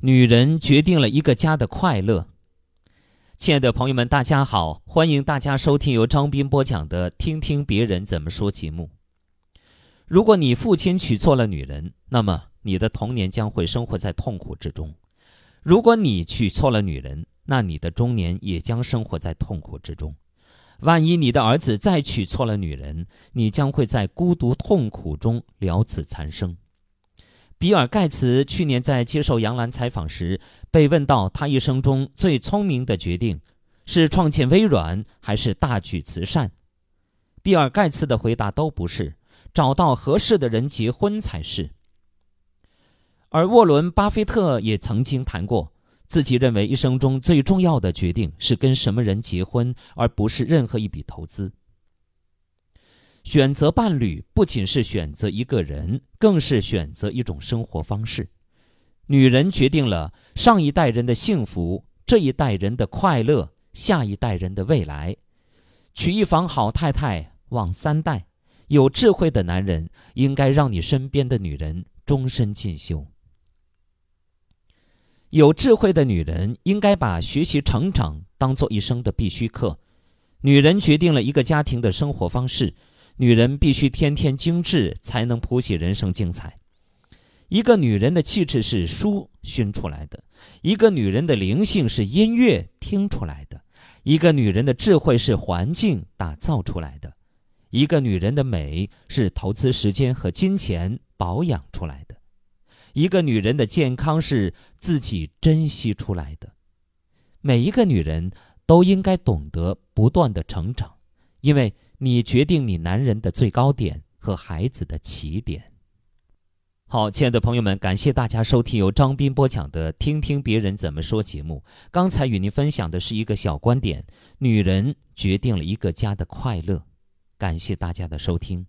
女人决定了一个家的快乐。亲爱的朋友们，大家好，欢迎大家收听由张斌播讲的《听听别人怎么说》节目。如果你父亲娶错了女人，那么你的童年将会生活在痛苦之中；如果你娶错了女人，那你的中年也将生活在痛苦之中。万一你的儿子再娶错了女人，你将会在孤独痛苦中了此残生。比尔·盖茨去年在接受杨澜采访时，被问到他一生中最聪明的决定是创建微软还是大举慈善，比尔·盖茨的回答都不是，找到合适的人结婚才是。而沃伦·巴菲特也曾经谈过，自己认为一生中最重要的决定是跟什么人结婚，而不是任何一笔投资。选择伴侣不仅是选择一个人，更是选择一种生活方式。女人决定了上一代人的幸福，这一代人的快乐，下一代人的未来。娶一房好太太，旺三代。有智慧的男人应该让你身边的女人终身进修。有智慧的女人应该把学习成长当做一生的必须课。女人决定了一个家庭的生活方式。女人必须天天精致，才能谱写人生精彩。一个女人的气质是书熏出来的，一个女人的灵性是音乐听出来的，一个女人的智慧是环境打造出来的，一个女人的美是投资时间和金钱保养出来的，一个女人的健康是自己珍惜出来的。每一个女人都应该懂得不断的成长，因为。你决定你男人的最高点和孩子的起点。好，亲爱的朋友们，感谢大家收听由张斌播讲的《听听别人怎么说》节目。刚才与您分享的是一个小观点：女人决定了一个家的快乐。感谢大家的收听。